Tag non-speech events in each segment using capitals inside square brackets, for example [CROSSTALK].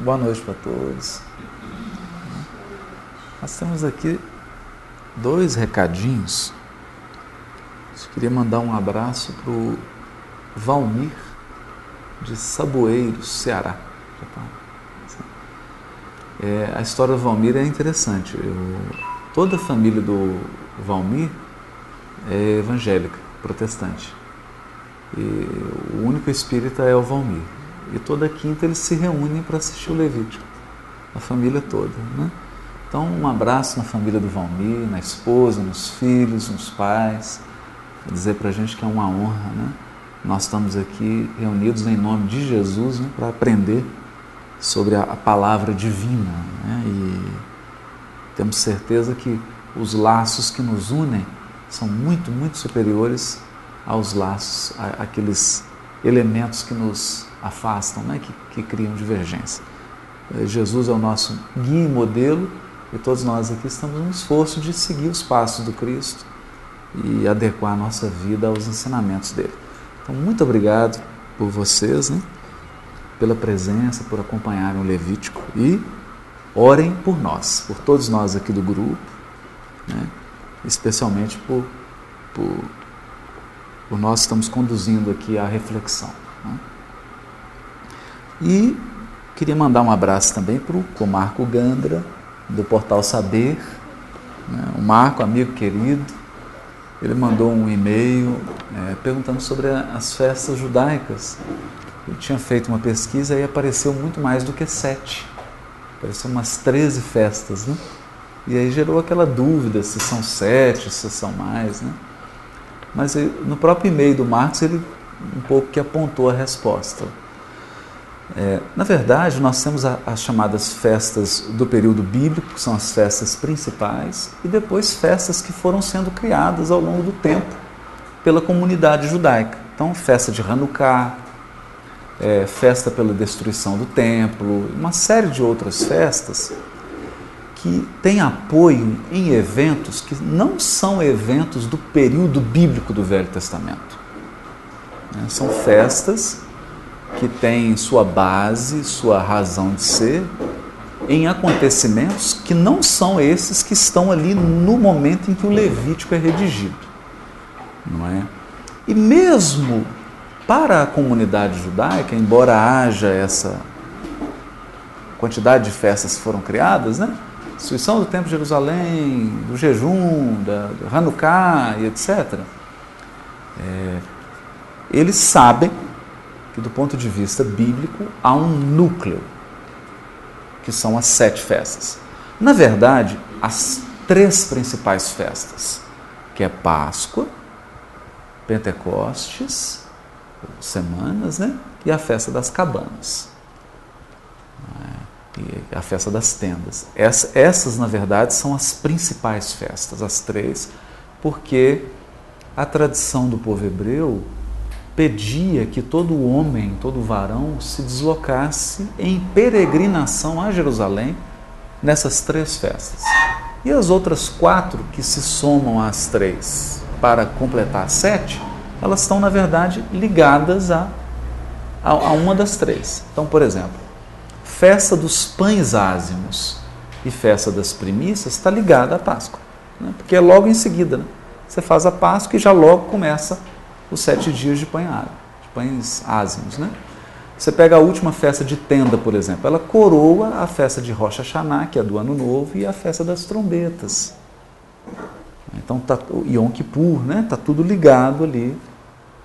Boa noite para todos. Nós temos aqui dois recadinhos. Eu queria mandar um abraço para o Valmir, de Saboeiros, Ceará. É, a história do Valmir é interessante. Eu, toda a família do Valmir é evangélica, protestante. E o único espírita é o Valmir. E toda quinta eles se reúnem para assistir o Levítico, a família toda. Né? Então, um abraço na família do Valmir, na esposa, nos filhos, nos pais. Dizer para a gente que é uma honra. Né? Nós estamos aqui reunidos em nome de Jesus né, para aprender sobre a, palavra divina. Né? E temos certeza que os laços que nos unem são muito, muito superiores aos laços, aqueles elementos que nos afastam, né? que, que criam divergência. Eh, Jesus é o nosso guia e modelo e todos nós aqui estamos no esforço de seguir os passos do Cristo e adequar a nossa vida aos ensinamentos dele. Então, muito obrigado por vocês, né? pela presença, por acompanharem o Levítico e orem por nós, por todos nós aqui do grupo, né? especialmente por, por, por nós estamos conduzindo aqui a reflexão. Né? E queria mandar um abraço também para o Marco Gandra, do Portal Saber, né? o Marco, amigo querido, ele mandou um e-mail é, perguntando sobre as festas judaicas. Ele tinha feito uma pesquisa e apareceu muito mais do que sete. Apareceu umas 13 festas, né? E aí gerou aquela dúvida se são sete, se são mais, né? Mas no próprio e-mail do Marcos ele um pouco que apontou a resposta. É, na verdade, nós temos a, as chamadas festas do período bíblico, que são as festas principais, e depois festas que foram sendo criadas ao longo do tempo pela comunidade judaica. Então, festa de Hanukkah, é, festa pela destruição do templo, uma série de outras festas que têm apoio em eventos que não são eventos do período bíblico do Velho Testamento. Né? São festas que têm sua base, sua razão de ser em acontecimentos que não são esses que estão ali no momento em que o Levítico é redigido. Não é? E mesmo para a comunidade judaica, embora haja essa quantidade de festas que foram criadas, né? Destruição do Templo de Jerusalém, do jejum, da, do Hanukkah e etc. É, eles sabem que, do ponto de vista bíblico, há um núcleo, que são as sete festas. Na verdade, as três principais festas, que é Páscoa, Pentecostes, semanas, né? E a festa das cabanas. A festa das tendas. Essas, essas, na verdade, são as principais festas, as três, porque a tradição do povo hebreu pedia que todo homem, todo varão, se deslocasse em peregrinação a Jerusalém nessas três festas. E as outras quatro que se somam às três para completar sete, elas estão, na verdade, ligadas a, a, a uma das três. Então, por exemplo, festa dos pães ázimos e festa das primícias está ligada à Páscoa, né? porque é logo em seguida. Né? Você faz a Páscoa e já logo começa os sete dias de, pães ázimos. Né? Você pega a última festa de tenda, por exemplo, ela coroa a festa de Rocha Hashanah, que é do Ano Novo, e a festa das trombetas. Então, tá, Yom Kippur, né? Está tudo ligado ali,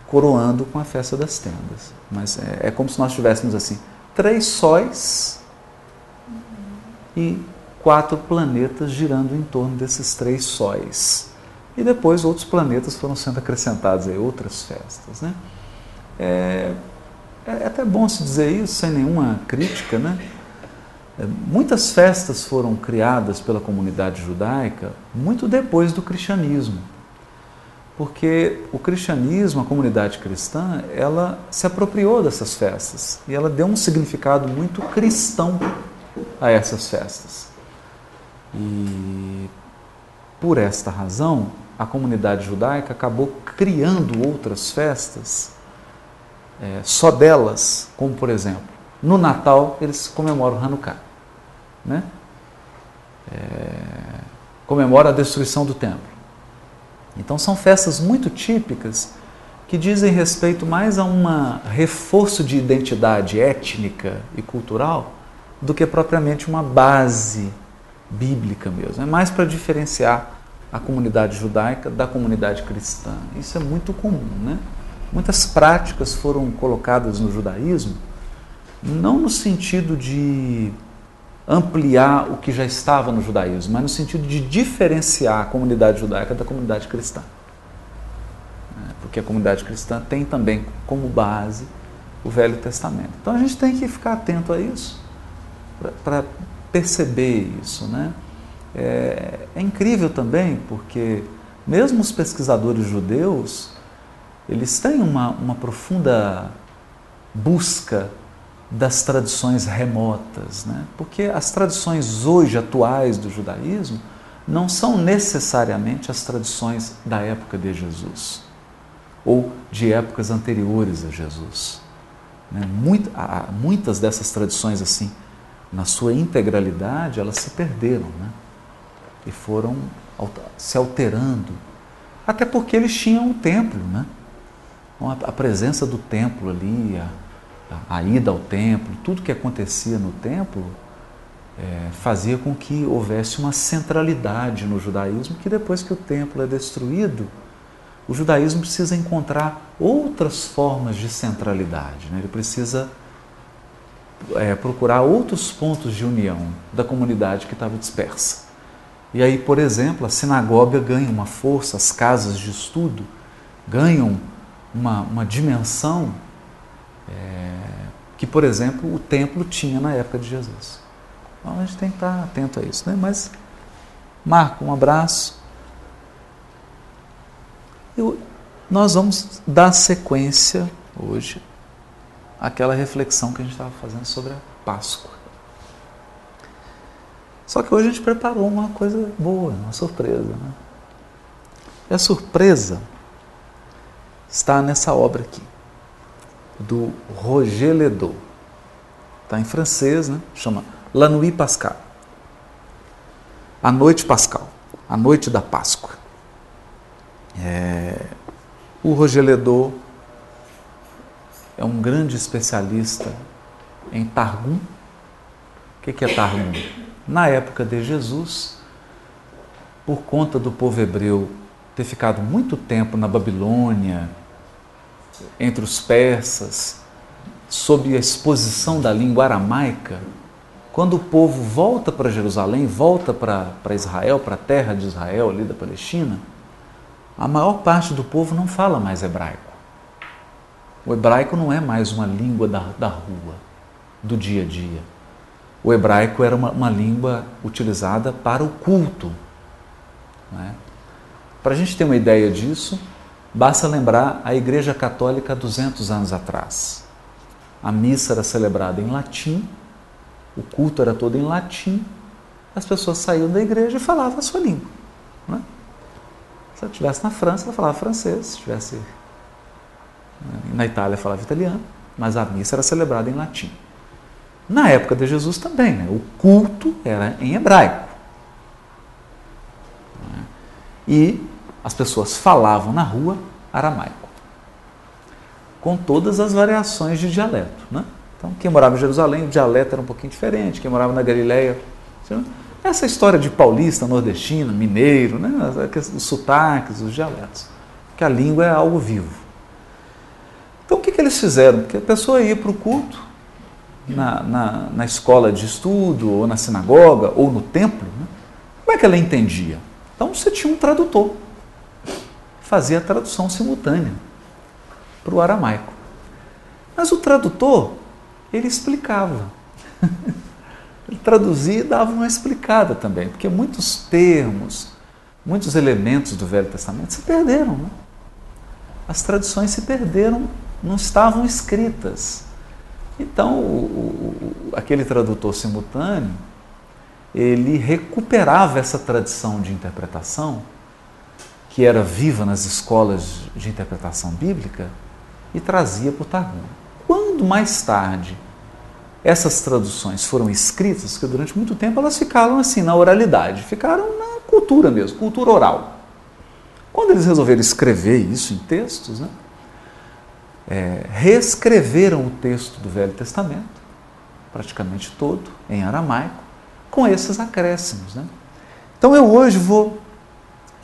coroando com a festa das tendas. Mas é, é como se nós tivéssemos assim, três sóis e quatro planetas girando em torno desses três sóis. E depois outros planetas foram sendo acrescentados aí, outras festas. Né? É, é até bom se dizer isso sem nenhuma crítica. Né? É, muitas festas foram criadas pela comunidade judaica muito depois do cristianismo. Porque o cristianismo, a comunidade cristã, ela se apropriou dessas festas e ela deu um significado muito cristão a essas festas. E por esta razão, a comunidade judaica acabou criando outras festas, é, só delas, como por exemplo, no Natal eles comemoram Hanukkah. Né? É, comemora a destruição do templo. Então são festas muito típicas que dizem respeito mais a um reforço de identidade étnica e cultural do que propriamente uma base bíblica mesmo. É mais para diferenciar a comunidade judaica da comunidade cristã. Isso é muito comum, né? Muitas práticas foram colocadas no judaísmo não no sentido de ampliar o que já estava no judaísmo, mas no sentido de diferenciar a comunidade judaica da comunidade cristã. É, porque a comunidade cristã tem também como base o Velho Testamento. Então a gente tem que ficar atento a isso, para perceber isso. Né? É, é incrível também, porque mesmo os pesquisadores judeus, eles têm uma, uma profunda busca das tradições remotas, né? porque as tradições hoje atuais do judaísmo não são necessariamente as tradições da época de Jesus ou de épocas anteriores a Jesus. Né? muitas dessas tradições assim, na sua integralidade, elas se perderam né? e foram se alterando, até porque eles tinham o templo, né? Então, a presença do templo ali, a, a ida ao templo, tudo que acontecia no templo, é, fazia com que houvesse uma centralidade no judaísmo, que depois que o templo é destruído, o judaísmo precisa encontrar outras formas de centralidade. Né? Ele precisa é, procurar outros pontos de união da comunidade que estava dispersa. E aí, por exemplo, a sinagoga ganha uma força, as casas de estudo ganham uma, uma dimensão é, que, por exemplo, o templo tinha na época de Jesus. Então a gente tem que estar atento a isso. Né? Mas, Marco, um abraço. Eu, nós vamos dar sequência hoje àquela reflexão que a gente estava fazendo sobre a Páscoa. Só que hoje a gente preparou uma coisa boa, uma surpresa. Né? E a surpresa está nessa obra aqui do Roger Ledoux. Está em francês, né? chama La Nuit Pascal. A Noite Pascal, a Noite da Páscoa. É... O Roger Ledoux é um grande especialista em Targum. O que é Targum? Na época de Jesus, por conta do povo hebreu ter ficado muito tempo na Babilônia, entre os persas, sob a exposição da língua aramaica, quando o povo volta para Jerusalém, volta para Israel, para a terra de Israel, ali da Palestina, a maior parte do povo não fala mais hebraico. O hebraico não é mais uma língua da, da rua, do dia a dia. O hebraico era uma, uma língua utilizada para o culto. É? Para a gente ter uma ideia disso, Basta lembrar a Igreja Católica 200 anos atrás. A missa era celebrada em latim, o culto era todo em latim, as pessoas saíam da igreja e falavam a sua língua. Né? Se ela estivesse na França, ela falava francês, se estivesse né, na Itália, falava italiano, mas a missa era celebrada em latim. Na época de Jesus também, né? o culto era em hebraico. Né? E as pessoas falavam na rua aramaico, com todas as variações de dialeto. Né? Então, quem morava em Jerusalém, o dialeto era um pouquinho diferente, quem morava na Galileia. Essa história de paulista, nordestino, mineiro, né? os sotaques, os dialetos, que a língua é algo vivo. Então, o que, que eles fizeram? Porque a pessoa ia para o culto, na, na, na, escola de estudo, ou na sinagoga, ou no templo, né? como é que ela entendia? Então, você tinha um tradutor fazia a tradução simultânea para o aramaico. Mas o tradutor, ele explicava. [LAUGHS] ele traduzia e dava uma explicada também, porque muitos termos, muitos elementos do Velho Testamento se perderam. Né? As traduções se perderam, não estavam escritas. Então, o, o, aquele tradutor simultâneo, ele recuperava essa tradição de interpretação que era viva nas escolas de interpretação bíblica e trazia para o Targum. Quando mais tarde essas traduções foram escritas, porque durante muito tempo elas ficaram assim na oralidade, ficaram na cultura mesmo, cultura oral. Quando eles resolveram escrever isso em textos, né, é, reescreveram o texto do Velho Testamento, praticamente todo, em aramaico, com esses acréscimos. Né? Então eu hoje vou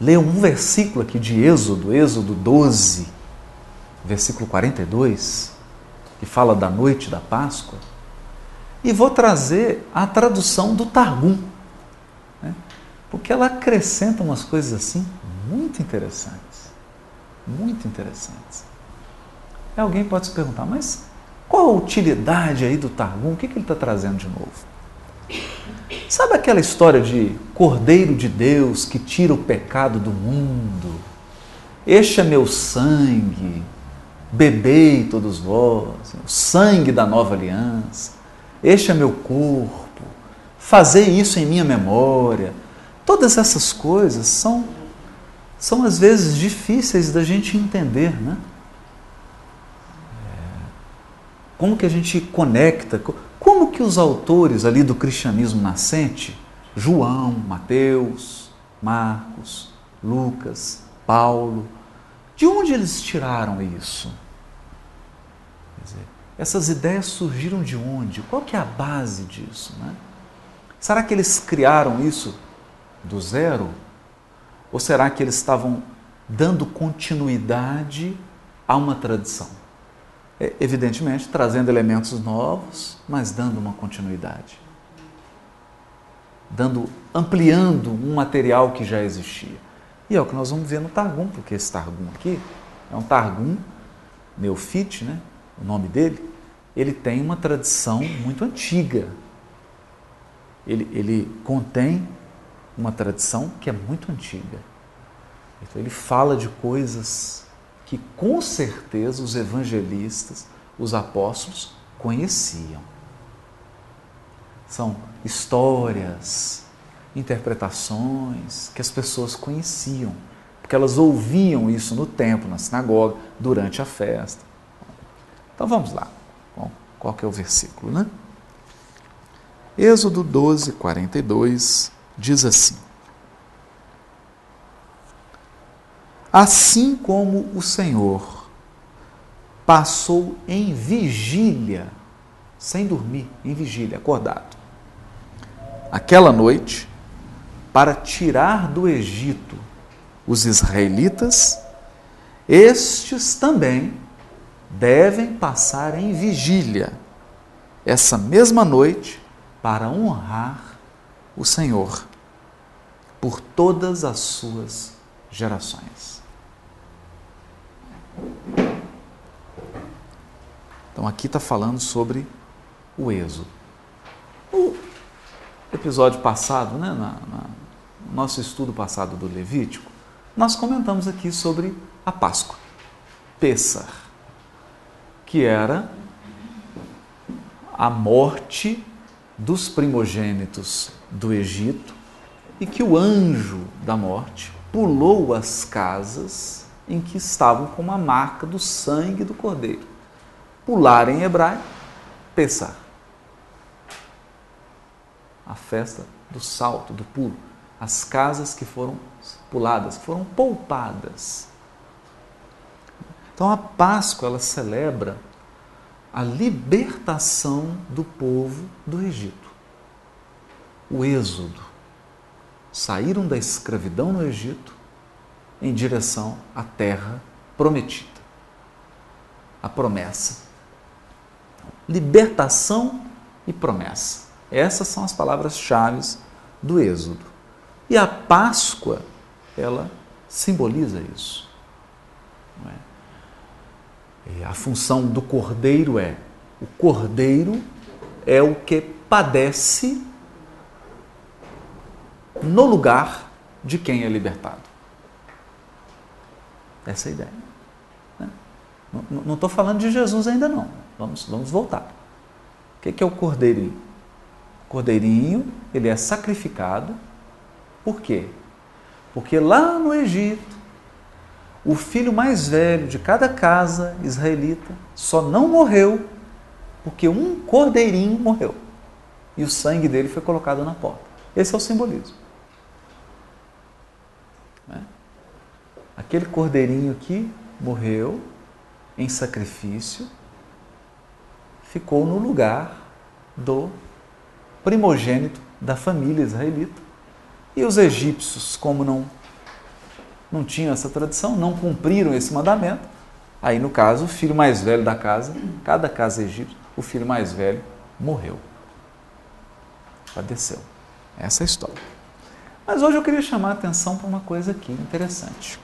ler um versículo aqui de Êxodo, Êxodo 12, versículo 42, que fala da noite da Páscoa, e vou trazer a tradução do Targum, né? porque ela acrescenta umas coisas assim muito interessantes. Muito interessantes. Alguém pode se perguntar, mas qual a utilidade aí do Targum? O que, que ele está trazendo de novo? Sabe aquela história de Cordeiro de Deus que tira o pecado do mundo? Este é meu sangue, bebei todos vós, o sangue da nova aliança. Este é meu corpo, fazer isso em minha memória. Todas essas coisas são, são às vezes difíceis da gente entender, né? É, como que a gente conecta? Como que os autores ali do cristianismo nascente, João, Mateus, Marcos, Lucas, Paulo, de onde eles tiraram isso? Dizer, essas ideias surgiram de onde? Qual que é a base disso? Né? Será que eles criaram isso do zero? Ou será que eles estavam dando continuidade a uma tradição? É, evidentemente trazendo elementos novos, mas dando uma continuidade. Dando, ampliando um material que já existia. E é o que nós vamos ver no Targum, porque esse Targum aqui é um Targum Neofite, né? o nome dele, ele tem uma tradição muito antiga. Ele, ele contém uma tradição que é muito antiga. Então ele fala de coisas que com certeza os evangelistas, os apóstolos, conheciam. São histórias, interpretações que as pessoas conheciam, porque elas ouviam isso no templo, na sinagoga, durante a festa. Então vamos lá. Bom, qual que é o versículo, né? Êxodo 12, 42 diz assim: Assim como o Senhor passou em vigília, sem dormir, em vigília, acordado, aquela noite, para tirar do Egito os israelitas, estes também devem passar em vigília essa mesma noite para honrar o Senhor por todas as suas gerações. Então aqui está falando sobre o êxodo. No episódio passado, né, na, na, no nosso estudo passado do Levítico, nós comentamos aqui sobre a Páscoa, Pessar, que era a morte dos primogênitos do Egito e que o anjo da morte pulou as casas em que estavam com uma marca do sangue do cordeiro. Pular em hebraico, Pessah. A festa do salto, do pulo. As casas que foram puladas, foram poupadas. Então a Páscoa ela celebra a libertação do povo do Egito. O êxodo. Saíram da escravidão no Egito em direção à terra prometida. A promessa. Libertação e promessa. Essas são as palavras-chave do Êxodo. E a Páscoa, ela simboliza isso. É? a função do cordeiro é: o cordeiro é o que padece no lugar de quem é libertado. Essa é ideia. Né? Não estou falando de Jesus ainda não. Vamos, vamos voltar. O que é o cordeirinho? O cordeirinho, ele é sacrificado. Por quê? Porque lá no Egito, o filho mais velho de cada casa israelita só não morreu porque um cordeirinho morreu e o sangue dele foi colocado na porta. Esse é o simbolismo. Aquele cordeirinho que morreu em sacrifício ficou no lugar do primogênito da família israelita. E os egípcios, como não, não tinham essa tradição, não cumpriram esse mandamento, aí no caso, o filho mais velho da casa, cada casa egípcia, o filho mais velho morreu. Padeceu. Essa é a história. Mas hoje eu queria chamar a atenção para uma coisa aqui interessante.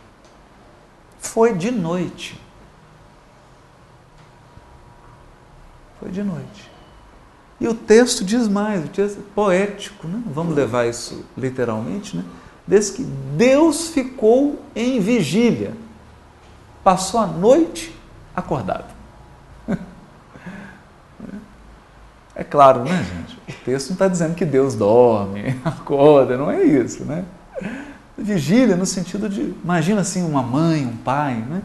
Foi de noite. Foi de noite. E o texto diz mais, o texto é poético, né? vamos levar isso literalmente, né? Diz que Deus ficou em vigília, passou a noite acordado. [LAUGHS] É claro, né, gente? O texto não está dizendo que Deus dorme, [LAUGHS] acorda, não é isso, né? Vigília no sentido de, imagina assim, uma mãe, um pai, né?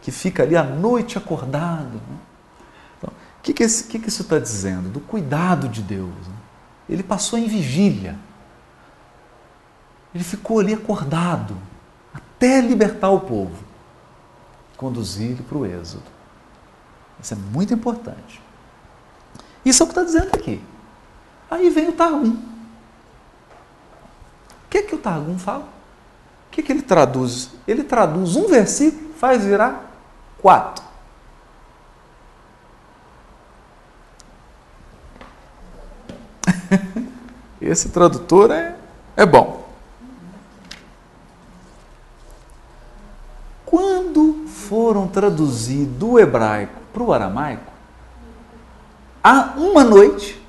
Que fica ali a noite acordado. Né? Então, o que, que, esse, que, que isso está dizendo? Do cuidado de Deus. Né? Ele passou em vigília. Ele ficou ali acordado até libertar o povo, conduzir ele para o êxodo. Isso é muito importante. Isso é o que está dizendo aqui. Aí vem o Targum. O que, é que o Targum fala? Que, que ele traduz? Ele traduz um versículo, faz virar quatro. [LAUGHS] Esse tradutor é, é bom. Quando foram traduzir do hebraico para o aramaico, há uma noite,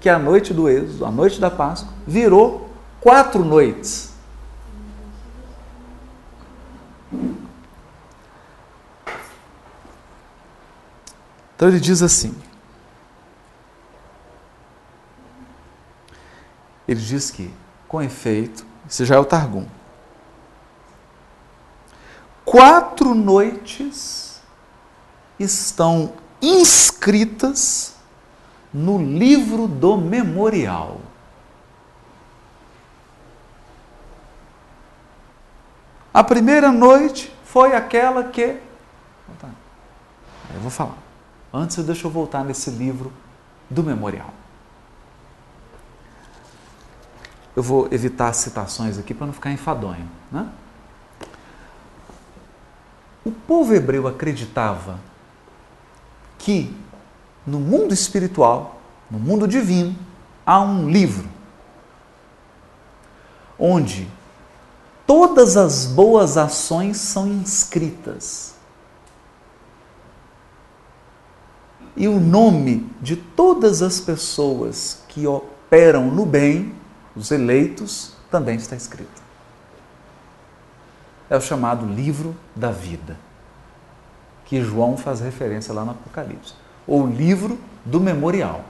que é a noite do êxodo, a noite da Páscoa, virou quatro noites. Então ele diz assim: ele diz que, com efeito, esse já é o Targum, quatro noites estão inscritas no livro do memorial. A primeira noite foi aquela que. Eu vou falar. Antes, deixa eu voltar nesse livro do memorial. Eu vou evitar citações aqui para não ficar enfadonho. Né? O povo hebreu acreditava que no mundo espiritual, no mundo divino, há um livro onde todas as boas ações são inscritas. E o nome de todas as pessoas que operam no bem, os eleitos, também está escrito. É o chamado livro da vida que João faz referência lá no Apocalipse, ou livro do memorial.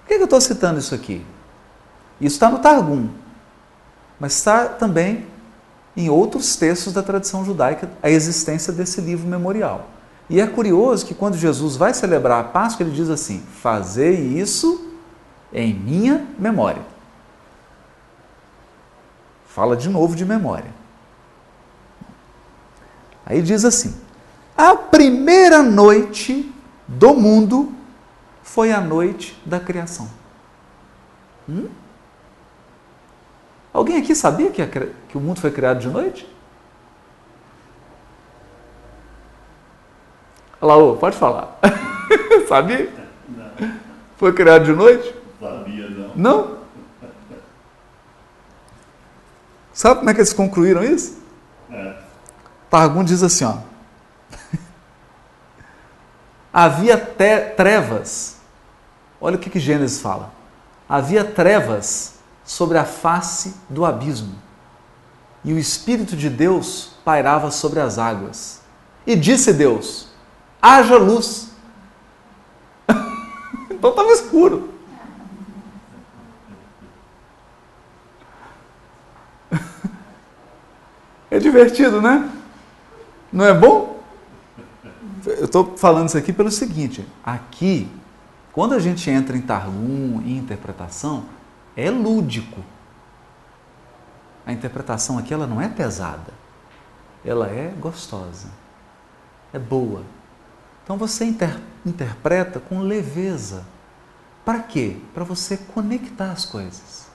Por que eu estou citando isso aqui? Isso está no Targum, mas está também em outros textos da tradição judaica a existência desse livro memorial. E é curioso que quando Jesus vai celebrar a Páscoa, ele diz assim: Fazei isso em minha memória. Fala de novo de memória. Aí diz assim: a primeira noite do mundo foi a noite da criação. Hum? Alguém aqui sabia que, a, que o mundo foi criado de noite? Olha lá, ô, pode falar. [LAUGHS] sabia? Não. Foi criado de noite? Sabia, não. Não? Sabe como é que eles concluíram isso? É. Targum diz assim, ó. [LAUGHS] Havia trevas. Olha o que, que Gênesis fala. Havia trevas sobre a face do abismo. E o Espírito de Deus pairava sobre as águas. E disse Deus: haja luz. [LAUGHS] então estava escuro. [LAUGHS] é divertido, né? Não é bom? eu estou falando isso aqui pelo seguinte: aqui, quando a gente entra em Targum, em interpretação, é lúdico. A interpretação aqui ela não é pesada, ela é gostosa, é boa. Então você inter, interpreta com leveza. Para quê? Para você conectar as coisas.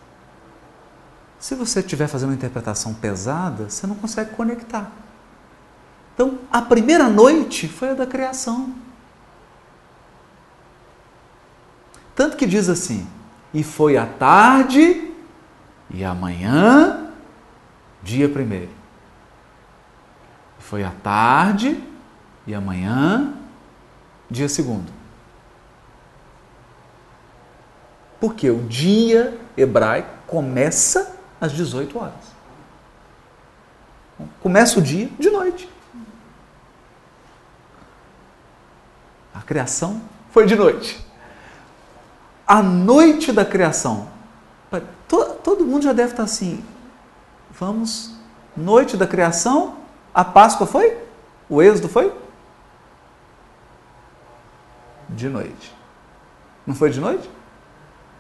Se você estiver fazendo uma interpretação pesada, você não consegue conectar. Então, a primeira noite foi a da criação. Tanto que diz assim: e foi a tarde e amanhã, dia primeiro. Foi a tarde e amanhã, dia segundo. Porque o dia hebraico começa às 18 horas. Começa o dia de noite. A criação foi de noite. A noite da criação. Todo mundo já deve estar assim. Vamos, noite da criação, a Páscoa foi? O Êxodo foi? De noite. Não foi de noite?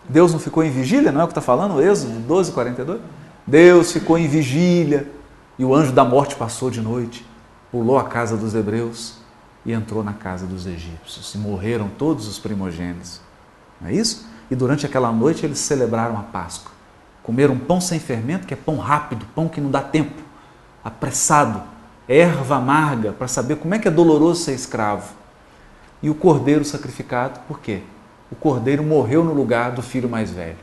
Deus não ficou em vigília, não é o que está falando? O Êxodo 12, 42? Deus ficou em vigília e o anjo da morte passou de noite, pulou a casa dos hebreus e entrou na casa dos egípcios. E morreram todos os primogênitos. Não é isso? E durante aquela noite eles celebraram a Páscoa. Comeram pão sem fermento, que é pão rápido, pão que não dá tempo, apressado, erva amarga, para saber como é que é doloroso ser escravo. E o cordeiro sacrificado, por quê? O cordeiro morreu no lugar do filho mais velho.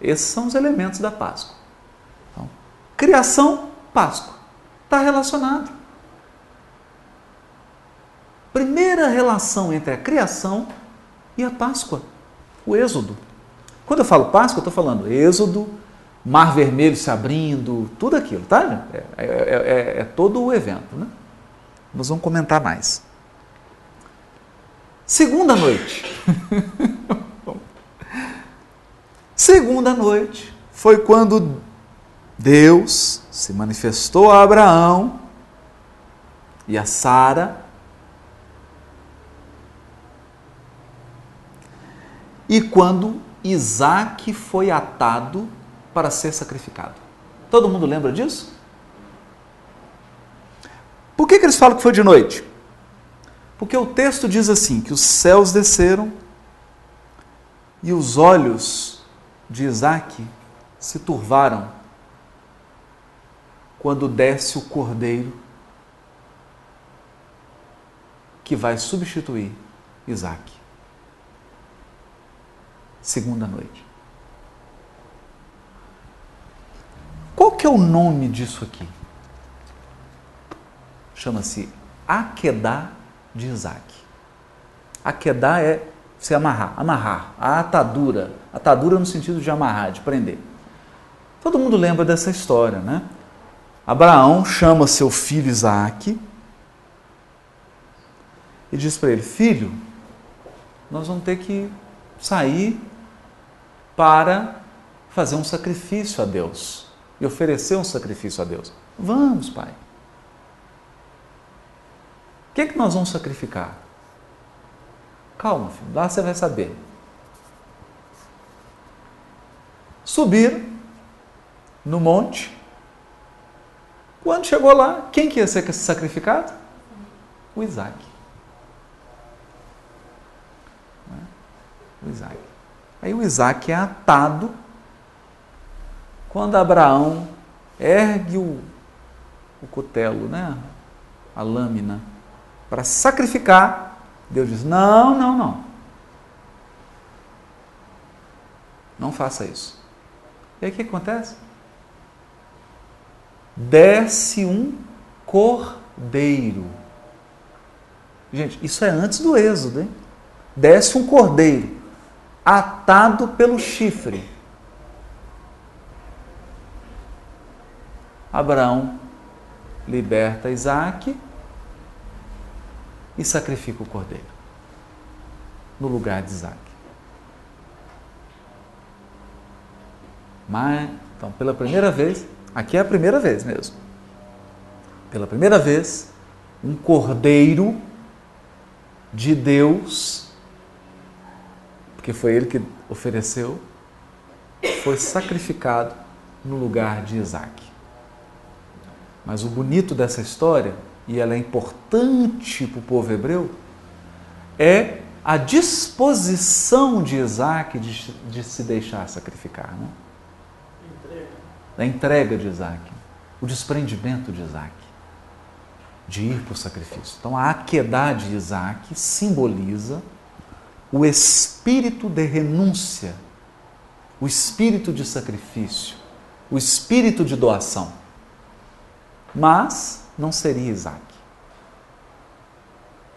Esses são os elementos da Páscoa. Então, criação, Páscoa. Está relacionado primeira relação entre a criação e a Páscoa, o Êxodo. Quando eu falo Páscoa, eu estou falando Êxodo, Mar Vermelho se abrindo, tudo aquilo, tá? É, é, é, é todo o evento, né? Nós vamos comentar mais. Segunda noite. [LAUGHS] Segunda noite foi quando Deus se manifestou a Abraão e a Sara e quando Isaac foi atado para ser sacrificado. Todo mundo lembra disso? Por que, que eles falam que foi de noite? Porque o texto diz assim: que os céus desceram e os olhos de Isaac se turvaram quando desce o cordeiro que vai substituir Isaac segunda noite. Qual que é o nome disso aqui? Chama-se Akedá de Isaac. Akedá é se amarrar, amarrar, a atadura, atadura no sentido de amarrar, de prender. Todo mundo lembra dessa história, né? Abraão chama seu filho Isaac e diz para ele: Filho, nós vamos ter que sair para fazer um sacrifício a Deus e oferecer um sacrifício a Deus. Vamos, Pai. O que é que nós vamos sacrificar? Calma, filho, lá você vai saber. Subir no monte. Quando chegou lá, quem que ia ser sacrificado? O Isaac. O Isaac. Aí o Isaac é atado quando Abraão ergue o, o cutelo, né? a lâmina, para sacrificar. Deus diz: não, não, não. Não faça isso. E aí o que acontece? Desce um cordeiro. Gente, isso é antes do êxodo, hein? Desce um cordeiro atado pelo chifre. Abraão liberta Isaac e sacrifica o cordeiro no lugar de Isaac. Mas, então, pela primeira vez, aqui é a primeira vez mesmo. Pela primeira vez, um cordeiro de Deus, porque foi ele que ofereceu, foi sacrificado no lugar de Isaac. Mas o bonito dessa história, e ela é importante para o povo hebreu, é a disposição de Isaac de, de se deixar sacrificar. Né? Entrega. A entrega de Isaac, o desprendimento de Isaac, de ir para o sacrifício. Então a aquedá de Isaac simboliza o espírito de renúncia, o espírito de sacrifício, o espírito de doação. Mas não seria Isaac.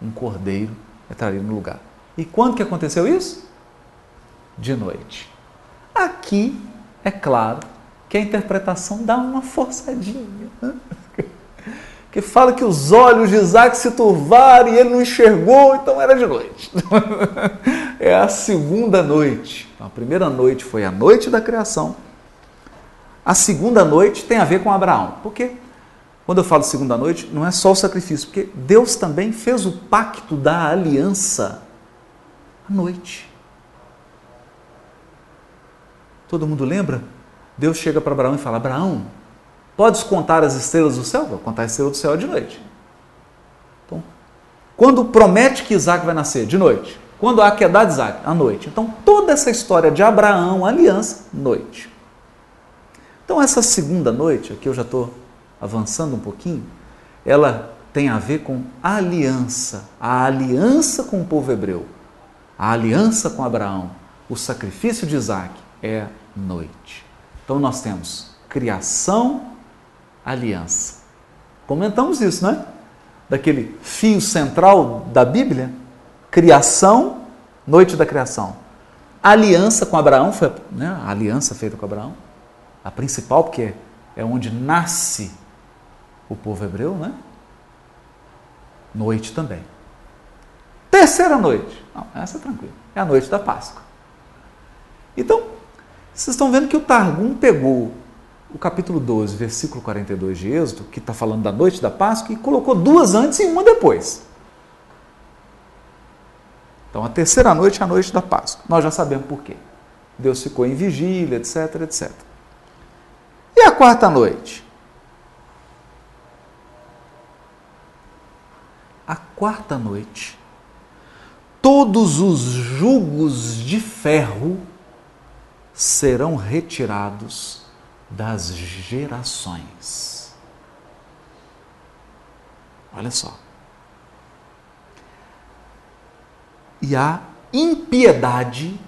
Um cordeiro entraria no lugar. E quando que aconteceu isso? De noite. Aqui, é claro, que a interpretação dá uma forçadinha. Que fala que os olhos de Isaac se turvaram e ele não enxergou, então era de noite. [LAUGHS] É a segunda noite. A primeira noite foi a noite da criação. A segunda noite tem a ver com Abraão. Por quê? Quando eu falo segunda noite, não é só o sacrifício, porque Deus também fez o pacto da aliança à noite. Todo mundo lembra? Deus chega para Abraão e fala: Abraão, podes contar as estrelas do céu? Vou contar as estrelas do céu de noite. Então, quando promete que Isaac vai nascer? De noite. Quando há queda de Isaac? À noite. Então, toda essa história de Abraão, aliança, noite. Então, essa segunda noite, aqui eu já estou avançando um pouquinho, ela tem a ver com aliança, a aliança com o povo hebreu, a aliança com Abraão, o sacrifício de Isaac é noite. Então nós temos criação, aliança. Comentamos isso, né? Daquele fio central da Bíblia, criação, noite da criação. aliança com Abraão foi né, a aliança feita com Abraão, a principal, porque é onde nasce o povo hebreu, né? Noite também. Terceira noite. Não, essa é tranquila. É a noite da Páscoa. Então, vocês estão vendo que o Targum pegou o capítulo 12, versículo 42 de Êxodo, que está falando da noite da Páscoa, e colocou duas antes e uma depois. Então, a terceira noite é a noite da Páscoa. Nós já sabemos por quê. Deus ficou em vigília, etc, etc. E a quarta noite? a quarta noite, todos os jugos de ferro serão retirados das gerações. Olha só. E a impiedade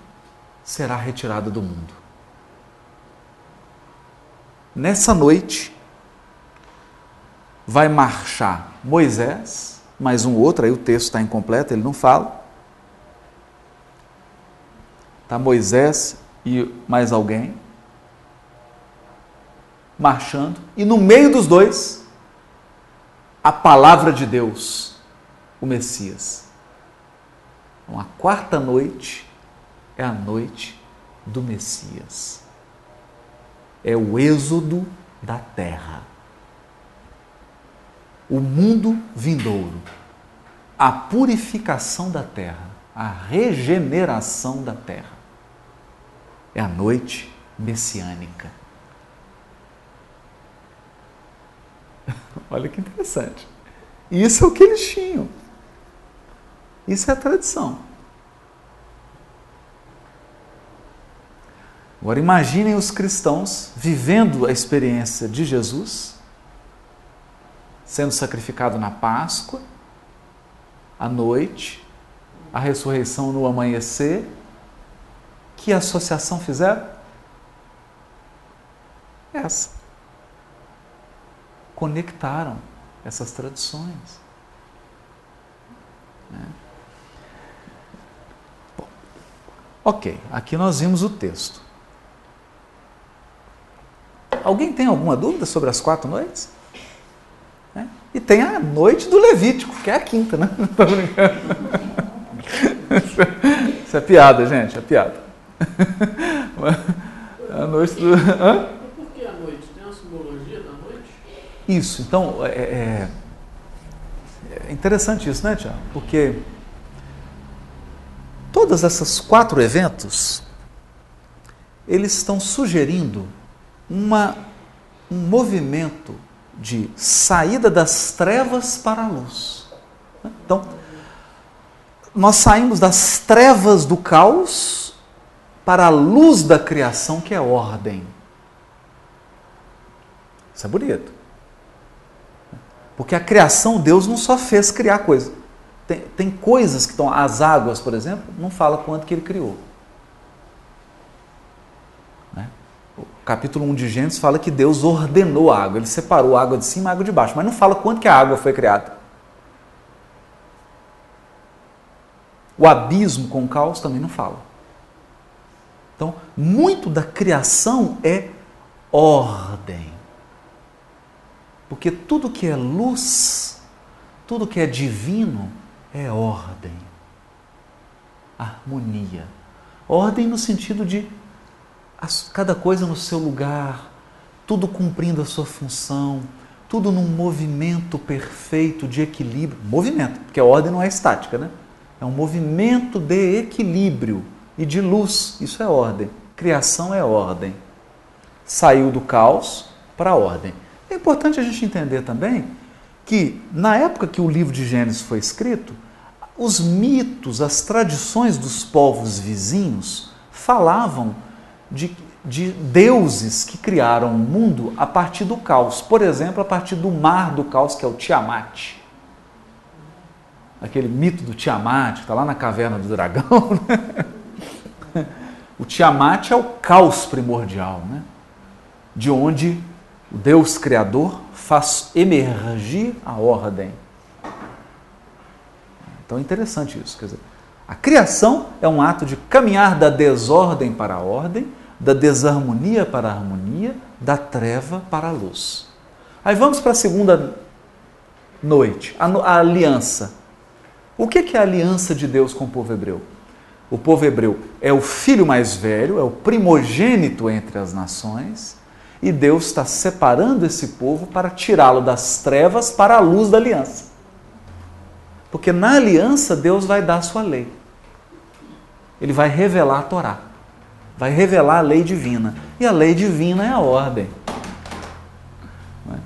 será retirada do mundo. Nessa noite, vai marchar Moisés, mais um outro, aí o texto está incompleto, ele não fala. Está Moisés e mais alguém marchando, e no meio dos dois, a palavra de Deus, o Messias. Então, a quarta noite é a noite do Messias. É o êxodo da terra o mundo vindouro, a purificação da terra, a regeneração da terra. É a noite messiânica. [LAUGHS] Olha que interessante. Isso é o que eles tinham. Isso é a tradição. Agora imaginem os cristãos vivendo a experiência de Jesus sendo sacrificado na Páscoa, à noite, a ressurreição no amanhecer. Que associação fizeram? Essa. Conectaram essas tradições. Né? Bom, ok, aqui nós vimos o texto. Alguém tem alguma dúvida sobre as quatro noites? Né? E tem a noite do Levítico, que é a quinta, né? [LAUGHS] Tô brincando. Isso é piada, gente, é piada. [LAUGHS] A noite do. Hã? Por que a noite? Tem uma simbologia da noite? Isso, então, é, é, É interessante isso, né, Tiago? Porque todas essas quatro eventos eles estão sugerindo uma, um movimento de saída das trevas para a luz. Então, nós saímos das trevas do caos para a luz da criação, que é ordem. Isso é bonito. Porque a criação, Deus não só fez criar coisas. Tem, tem coisas que estão. As águas, por exemplo, não fala quanto que ele criou. capítulo 1 de Gênesis fala que Deus ordenou a água, ele separou a água de cima e a água de baixo, mas não fala quanto que a água foi criada. O abismo com o caos também não fala. Então, muito da criação é ordem. Porque tudo que é luz, tudo que é divino é ordem. Harmonia. Ordem no sentido de cada coisa no seu lugar, tudo cumprindo a sua função, tudo num movimento perfeito de equilíbrio. Movimento, porque a ordem não é estática, né? É um movimento de equilíbrio e de luz. Isso é ordem. Criação é ordem. Saiu do caos para a ordem. É importante a gente entender também que, na época que o livro de Gênesis foi escrito, os mitos, as tradições dos povos vizinhos falavam de, de deuses que criaram o mundo a partir do caos. Por exemplo, a partir do mar do caos, que é o Tiamat. Aquele mito do Tiamat, que está lá na caverna do dragão. [LAUGHS] Né? O Tiamat é o caos primordial, né? de onde o Deus Criador faz emergir a ordem. Então é interessante isso. Quer dizer, a criação é um ato de caminhar da desordem para a ordem da desarmonia para a harmonia, da treva para a luz. Aí vamos para a segunda noite, a, a aliança. O que é a aliança de Deus com o povo hebreu? O povo hebreu é o filho mais velho, é o primogênito entre as nações, e Deus está separando esse povo para tirá-lo das trevas para a luz da aliança. Porque na aliança Deus vai dar a sua lei. Ele vai revelar a Torá vai revelar a lei divina. E a lei divina é a ordem. É?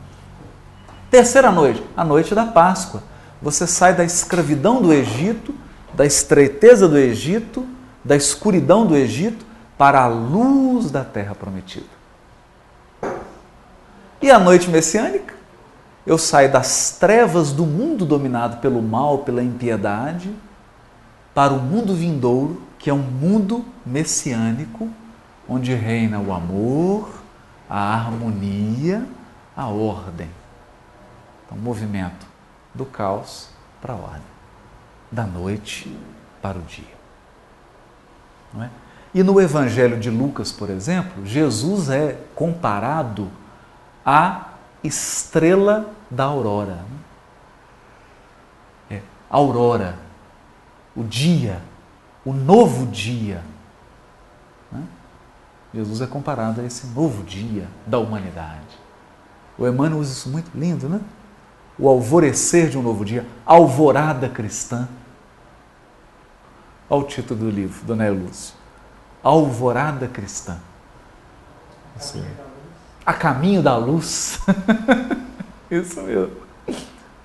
Terceira noite, a noite da Páscoa. Você sai da escravidão do Egito, da estreiteza do Egito, da escuridão do Egito, para a luz da terra prometida. E a noite messiânica? Eu saio das trevas do mundo dominado pelo mal, pela impiedade, para o mundo vindouro que é um mundo messiânico onde reina o amor, a harmonia, a ordem. Então, movimento do caos para a ordem, da noite para o dia. Não é? E no Evangelho de Lucas, por exemplo, Jesus é comparado à estrela da aurora. É, aurora, o dia o novo dia. Né? Jesus é comparado a esse novo dia da humanidade. O Emmanuel usa isso muito lindo, né? O alvorecer de um novo dia, alvorada cristã. Olha o título do livro, Dona Lúcio. Alvorada cristã. Assim, a caminho da luz. [LAUGHS] isso mesmo.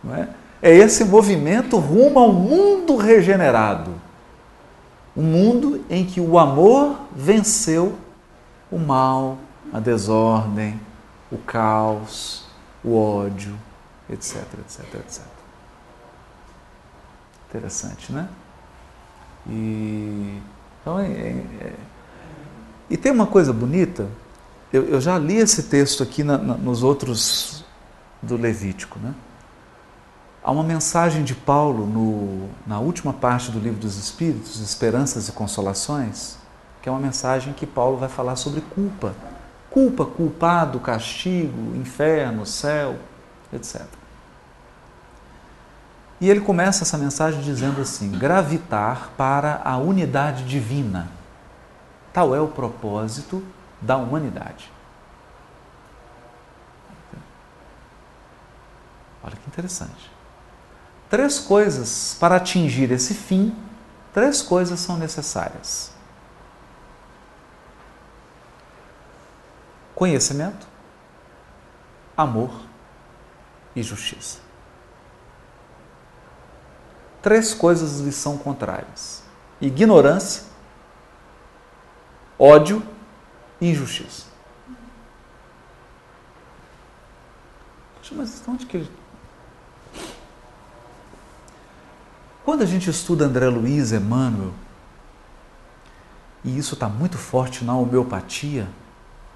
Não é? é esse movimento rumo ao mundo regenerado um mundo em que o amor venceu o mal, a desordem, o caos, o ódio, etc, etc, etc. Interessante, né? E, então, é, é, é, e tem uma coisa bonita, eu, eu já li esse texto aqui na, na, nos outros do Levítico, né? Há uma mensagem de Paulo no, na última parte do livro dos Espíritos, Esperanças e Consolações, que é uma mensagem que Paulo vai falar sobre culpa. Culpa, culpado, castigo, inferno, céu, etc. E ele começa essa mensagem dizendo assim: gravitar para a unidade divina. Tal é o propósito da humanidade. Olha que interessante três coisas para atingir esse fim, três coisas são necessárias: conhecimento, amor e justiça. Três coisas lhe são contrárias: ignorância, ódio injustiça. Mas onde que ele. Quando a gente estuda André Luiz, Emmanuel, e isso está muito forte na homeopatia,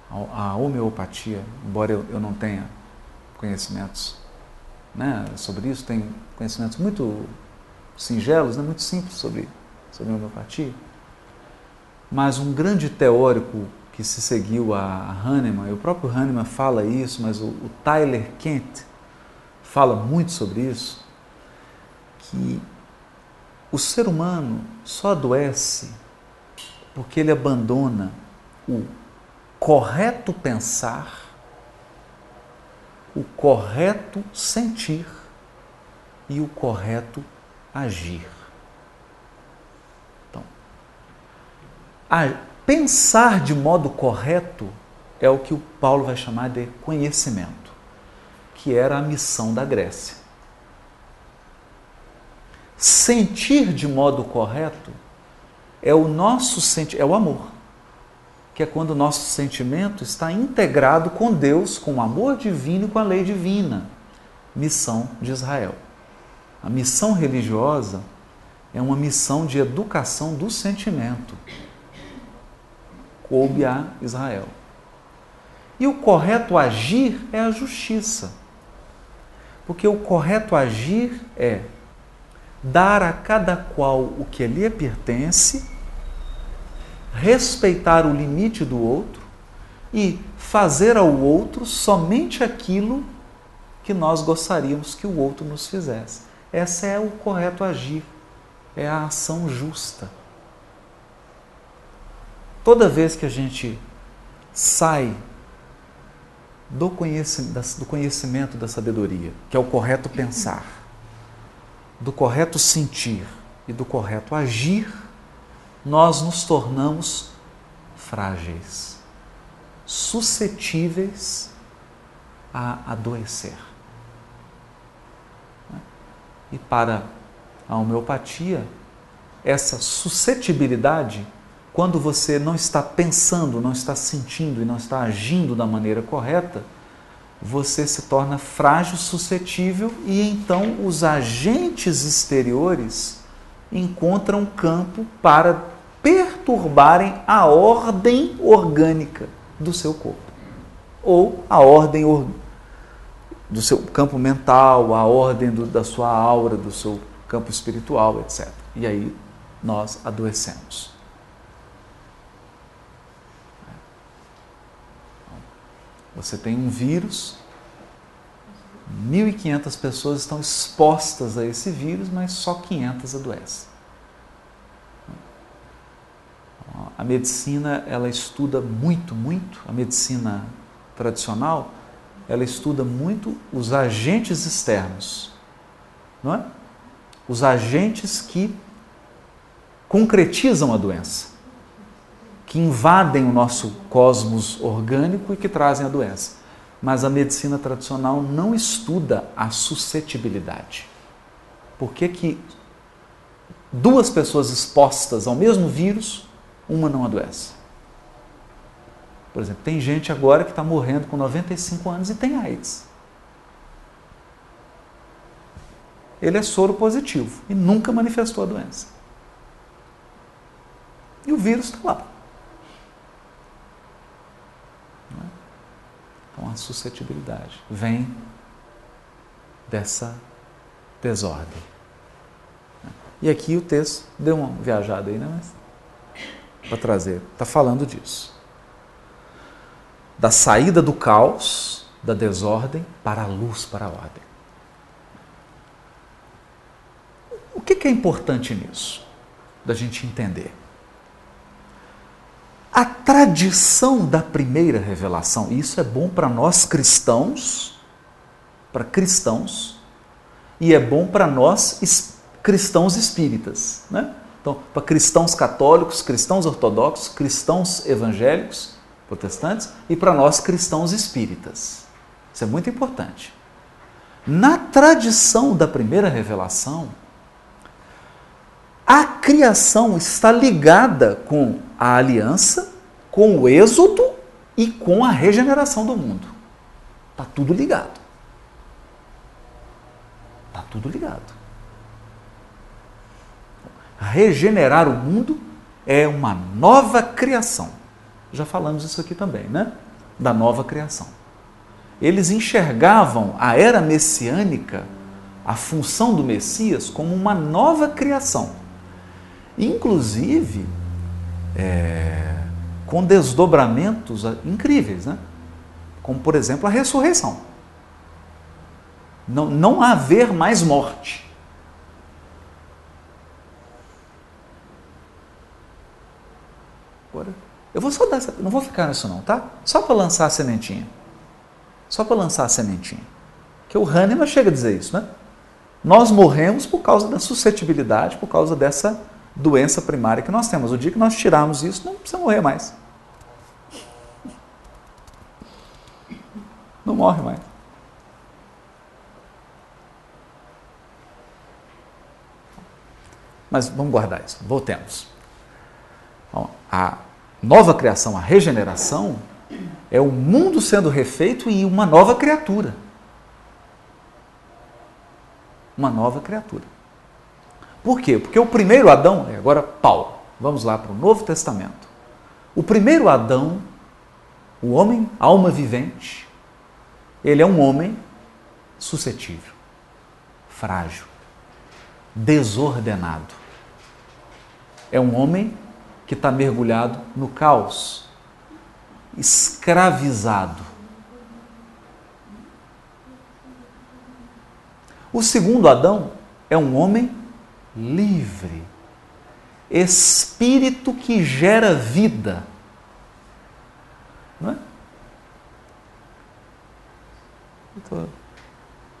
a homeopatia, embora eu, eu não tenha conhecimentos né, sobre isso, tem conhecimentos muito singelos, né, muito simples sobre, sobre homeopatia, mas um grande teórico que se seguiu a Hahnemann, e o próprio Hahnemann fala isso, mas o, o Tyler Kent fala muito sobre isso, que o ser humano só adoece porque ele abandona o correto pensar, o correto sentir e o correto agir. Então, a, pensar de modo correto é o que o Paulo vai chamar de conhecimento, que era a missão da Grécia. Sentir de modo correto é o nosso senti é o amor, que é quando o nosso sentimento está integrado com Deus, com o amor divino e com a lei divina. Missão de Israel. A missão religiosa é uma missão de educação do sentimento. Coube a Israel. E o correto agir é a justiça. Porque o correto agir é dar a cada qual o que lhe pertence, respeitar o limite do outro e fazer ao outro somente aquilo que nós gostaríamos que o outro nos fizesse. Esse é o correto agir, é a ação justa. Toda vez que a gente sai do conhecimento, do conhecimento da sabedoria, que é o correto pensar, do correto sentir e do correto agir, nós nos tornamos frágeis, suscetíveis a adoecer. E para a homeopatia, essa suscetibilidade, quando você não está pensando, não está sentindo e não está agindo da maneira correta, você se torna frágil, suscetível e então os agentes exteriores encontram campo para perturbarem a ordem orgânica do seu corpo ou a ordem do seu campo mental, a ordem do, da sua aura, do seu campo espiritual, etc. E aí nós adoecemos. Você tem um vírus, 1.500 pessoas estão expostas a esse vírus, mas só 500 adoecem. A medicina, ela estuda muito, muito, a medicina tradicional, ela estuda muito os agentes externos, não é? Os agentes que concretizam a doença, que invadem o nosso cosmos orgânico e que trazem a doença. Mas a medicina tradicional não estuda a suscetibilidade. Por que, que duas pessoas expostas ao mesmo vírus, uma não adoece? Por exemplo, tem gente agora que está morrendo com 95 anos e tem AIDS. Ele é soro positivo e nunca manifestou a doença. E o vírus está lá. Então a suscetibilidade vem dessa desordem. E aqui o texto deu uma viajada aí, né? Para trazer, está falando disso da saída do caos, da desordem, para a luz, para a ordem. O que é importante nisso? Da gente entender. A tradição da primeira revelação, isso é bom para nós cristãos, para cristãos, e é bom para nós cristãos espíritas. Né? Então, para cristãos católicos, cristãos ortodoxos, cristãos evangélicos, protestantes, e para nós cristãos espíritas. Isso é muito importante. Na tradição da primeira revelação, a criação está ligada com a aliança, com o êxodo e com a regeneração do mundo. Está tudo ligado. Está tudo ligado. Regenerar o mundo é uma nova criação. Já falamos isso aqui também, né? Da nova criação. Eles enxergavam a era messiânica, a função do Messias, como uma nova criação inclusive é, com desdobramentos incríveis, né? como por exemplo a ressurreição. Não, não haver mais morte. Agora, eu vou só dar essa, não vou ficar nisso não, tá? Só para lançar a sementinha. Só para lançar a sementinha. Que o Hahnemann chega a dizer isso, né? Nós morremos por causa da suscetibilidade, por causa dessa doença primária que nós temos. O dia que nós tirarmos isso, não precisa morrer mais. Não morre mais. Mas vamos guardar isso, voltemos. Então, a nova criação, a regeneração, é o mundo sendo refeito e uma nova criatura. Uma nova criatura. Por quê? Porque o primeiro Adão, é agora Paulo, vamos lá para o Novo Testamento. O primeiro Adão, o homem, alma vivente, ele é um homem suscetível, frágil, desordenado. É um homem que está mergulhado no caos, escravizado. O segundo Adão é um homem livre, espírito que gera vida. Não é? Estou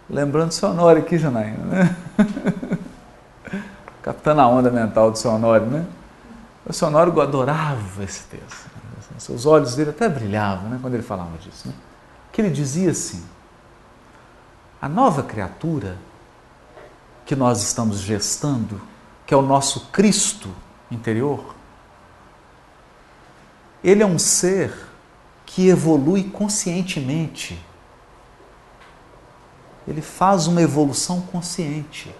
lembrando do seu Honório aqui, Janaína, né? [LAUGHS] Captando a onda mental do seu Honório, né? O seu Honório adorava esse texto. Seus olhos dele até brilhavam né, quando ele falava disso. Né? Que ele dizia assim: a nova criatura que nós estamos gestando, que é o nosso Cristo interior, ele é um ser que evolui conscientemente. Ele faz uma evolução consciente.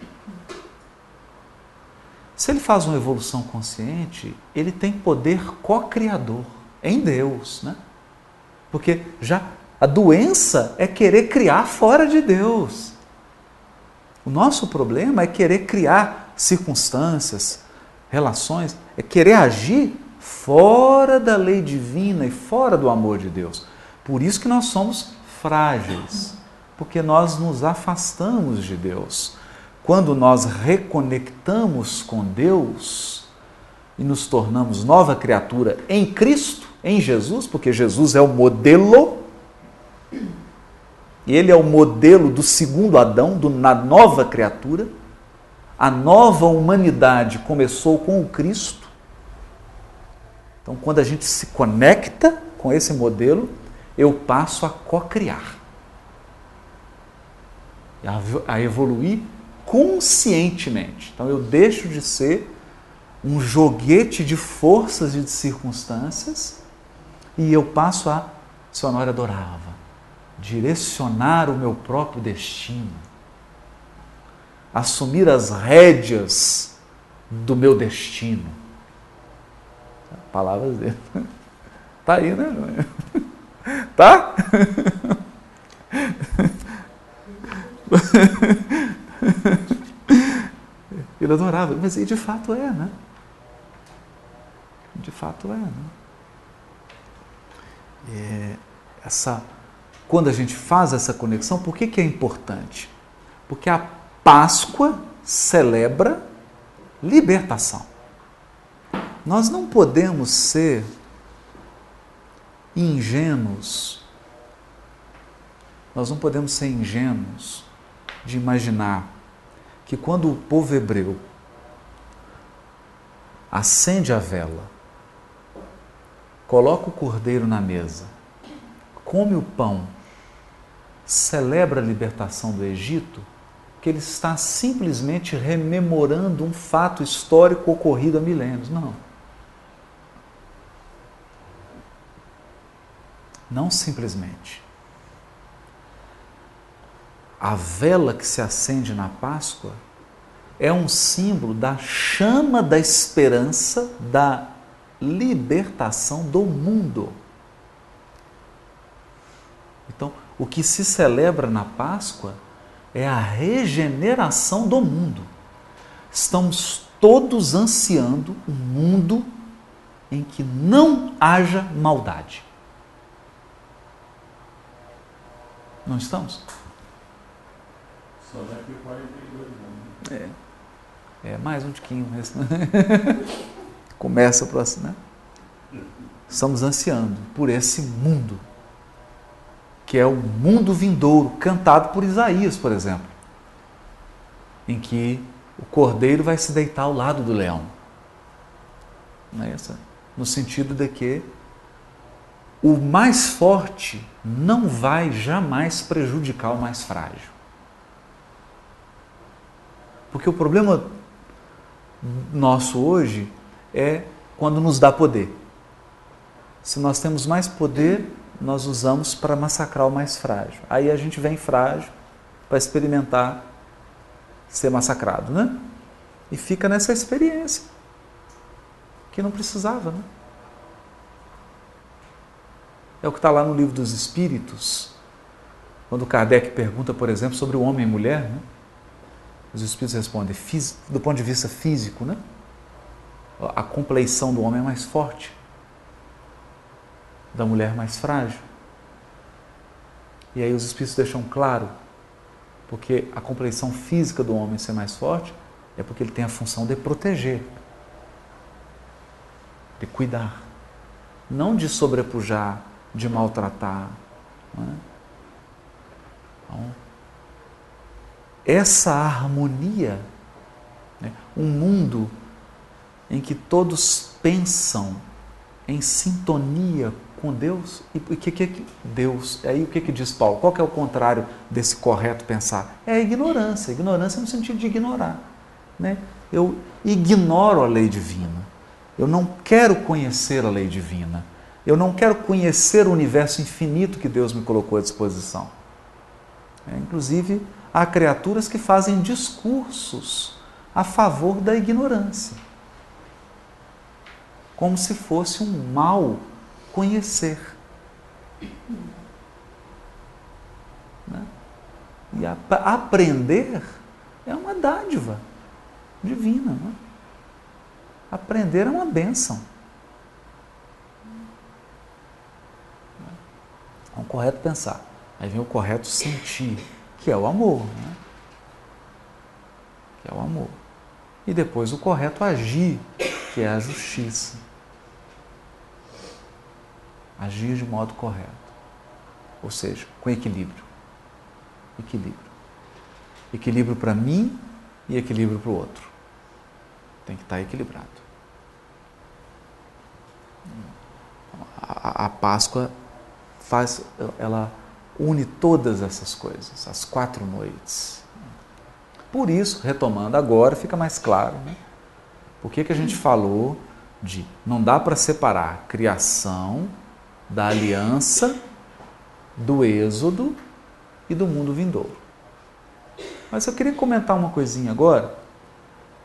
Se ele faz uma evolução consciente, ele tem poder co-criador em Deus, né? Porque já a doença é querer criar fora de Deus. O nosso problema é querer criar circunstâncias, relações, é querer agir fora da lei divina e fora do amor de Deus. Por isso que nós somos frágeis, porque nós nos afastamos de Deus. Quando nós reconectamos com Deus e nos tornamos nova criatura em Cristo, em Jesus, porque Jesus é o modelo ele é o modelo do segundo Adão, do, na nova criatura. A nova humanidade começou com o Cristo. Então, quando a gente se conecta com esse modelo, eu passo a co-criar, a evoluir conscientemente. Então, eu deixo de ser um joguete de forças e de circunstâncias e eu passo a, Sonora adorava, direcionar o meu próprio destino, assumir as rédeas do meu destino. Palavras dele. Tá aí, né? Tá? Ele adorava, mas de fato é, né? De fato é, né? É, essa quando a gente faz essa conexão, por que, que é importante? Porque a Páscoa celebra libertação. Nós não podemos ser ingênuos, nós não podemos ser ingênuos de imaginar que quando o povo hebreu acende a vela, coloca o cordeiro na mesa, come o pão, celebra a libertação do Egito, que ele está simplesmente rememorando um fato histórico ocorrido há milênios. Não. Não simplesmente. A vela que se acende na Páscoa é um símbolo da chama da esperança da libertação do mundo. Então, o que se celebra na Páscoa é a regeneração do mundo. Estamos todos ansiando um mundo em que não haja maldade. Não estamos? Só daqui 42 anos. É. É, mais um tiquinho mesmo. [LAUGHS] Começa o próximo, né? Estamos ansiando por esse mundo, que é o mundo vindouro, cantado por Isaías, por exemplo, em que o cordeiro vai se deitar ao lado do leão. Não é? No sentido de que o mais forte não vai jamais prejudicar o mais frágil. Porque o problema nosso hoje é quando nos dá poder. Se nós temos mais poder, nós usamos para massacrar o mais frágil. Aí a gente vem frágil para experimentar ser massacrado, né? E fica nessa experiência que não precisava, né? É o que está lá no livro dos Espíritos, quando Kardec pergunta, por exemplo, sobre o homem e mulher, né? Os espíritos respondem, do ponto de vista físico, né? A compleição do homem é mais forte, da mulher mais frágil. E aí os espíritos deixam claro, porque a compleição física do homem ser mais forte é porque ele tem a função de proteger, de cuidar, não de sobrepujar, de maltratar. Não é? Então, essa harmonia, né? um mundo em que todos pensam em sintonia com Deus. E o que que Deus? Aí o que que diz Paulo? Qual que é o contrário desse correto pensar? É a ignorância. Ignorância no sentido de ignorar, né? Eu ignoro a lei divina. Eu não quero conhecer a lei divina. Eu não quero conhecer o universo infinito que Deus me colocou à disposição. É, inclusive, há criaturas que fazem discursos a favor da ignorância, como se fosse um mal conhecer. Né? E a, aprender é uma dádiva divina. Né? Aprender é uma bênção. É um correto pensar. Aí vem o correto sentir que é o amor. Né? Que é o amor. E depois o correto agir, que é a justiça. Agir de modo correto. Ou seja, com equilíbrio. Equilíbrio. Equilíbrio para mim e equilíbrio para o outro. Tem que estar equilibrado. A, a Páscoa faz, ela une todas essas coisas, as quatro noites. Por isso, retomando agora, fica mais claro, né? Por que, que a gente falou de não dá para separar criação da aliança, do êxodo e do mundo vindouro. Mas eu queria comentar uma coisinha agora